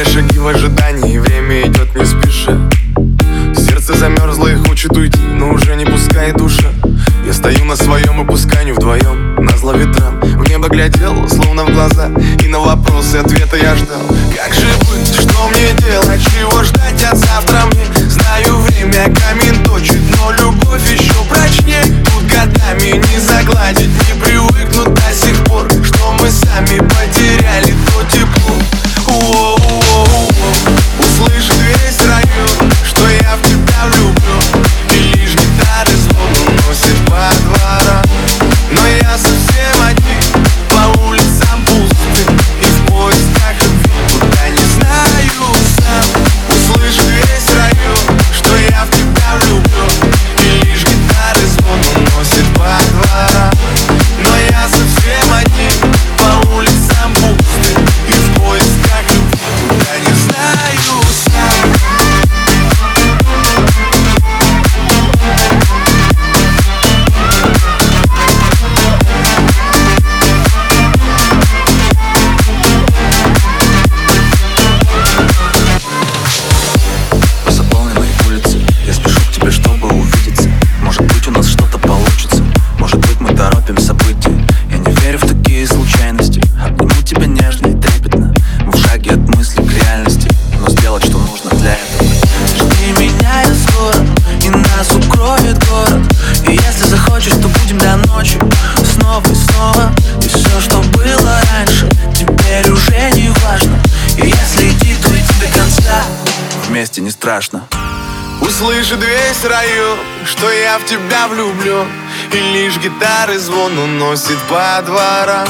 Меря шаги в ожидании, время идет не спеша. Сердце замерзло и хочет уйти, но уже не пускает душа. Я стою на своем и пускай вдвоем, на зло ветрам. В небо глядел, словно в глаза, и на вопросы ответа я ждал. Как же быть, что мне делать, чего ждать от завтра мне? Знаю, время камень точит, но любовь еще прочнее Тут годами не Вместе не страшно. Услышит весь район, что я в тебя влюблен И лишь гитары звон уносит по дворам.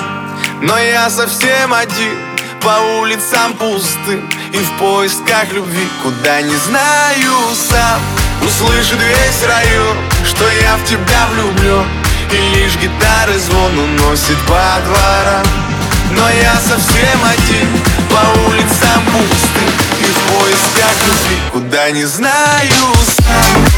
Но я совсем один, по улицам пустым И в поисках любви, куда не знаю сам. Услышит весь район, что я в тебя влюблен И лишь гитары звон уносит по дворам. Но я совсем один, по улицам куда не знаю сам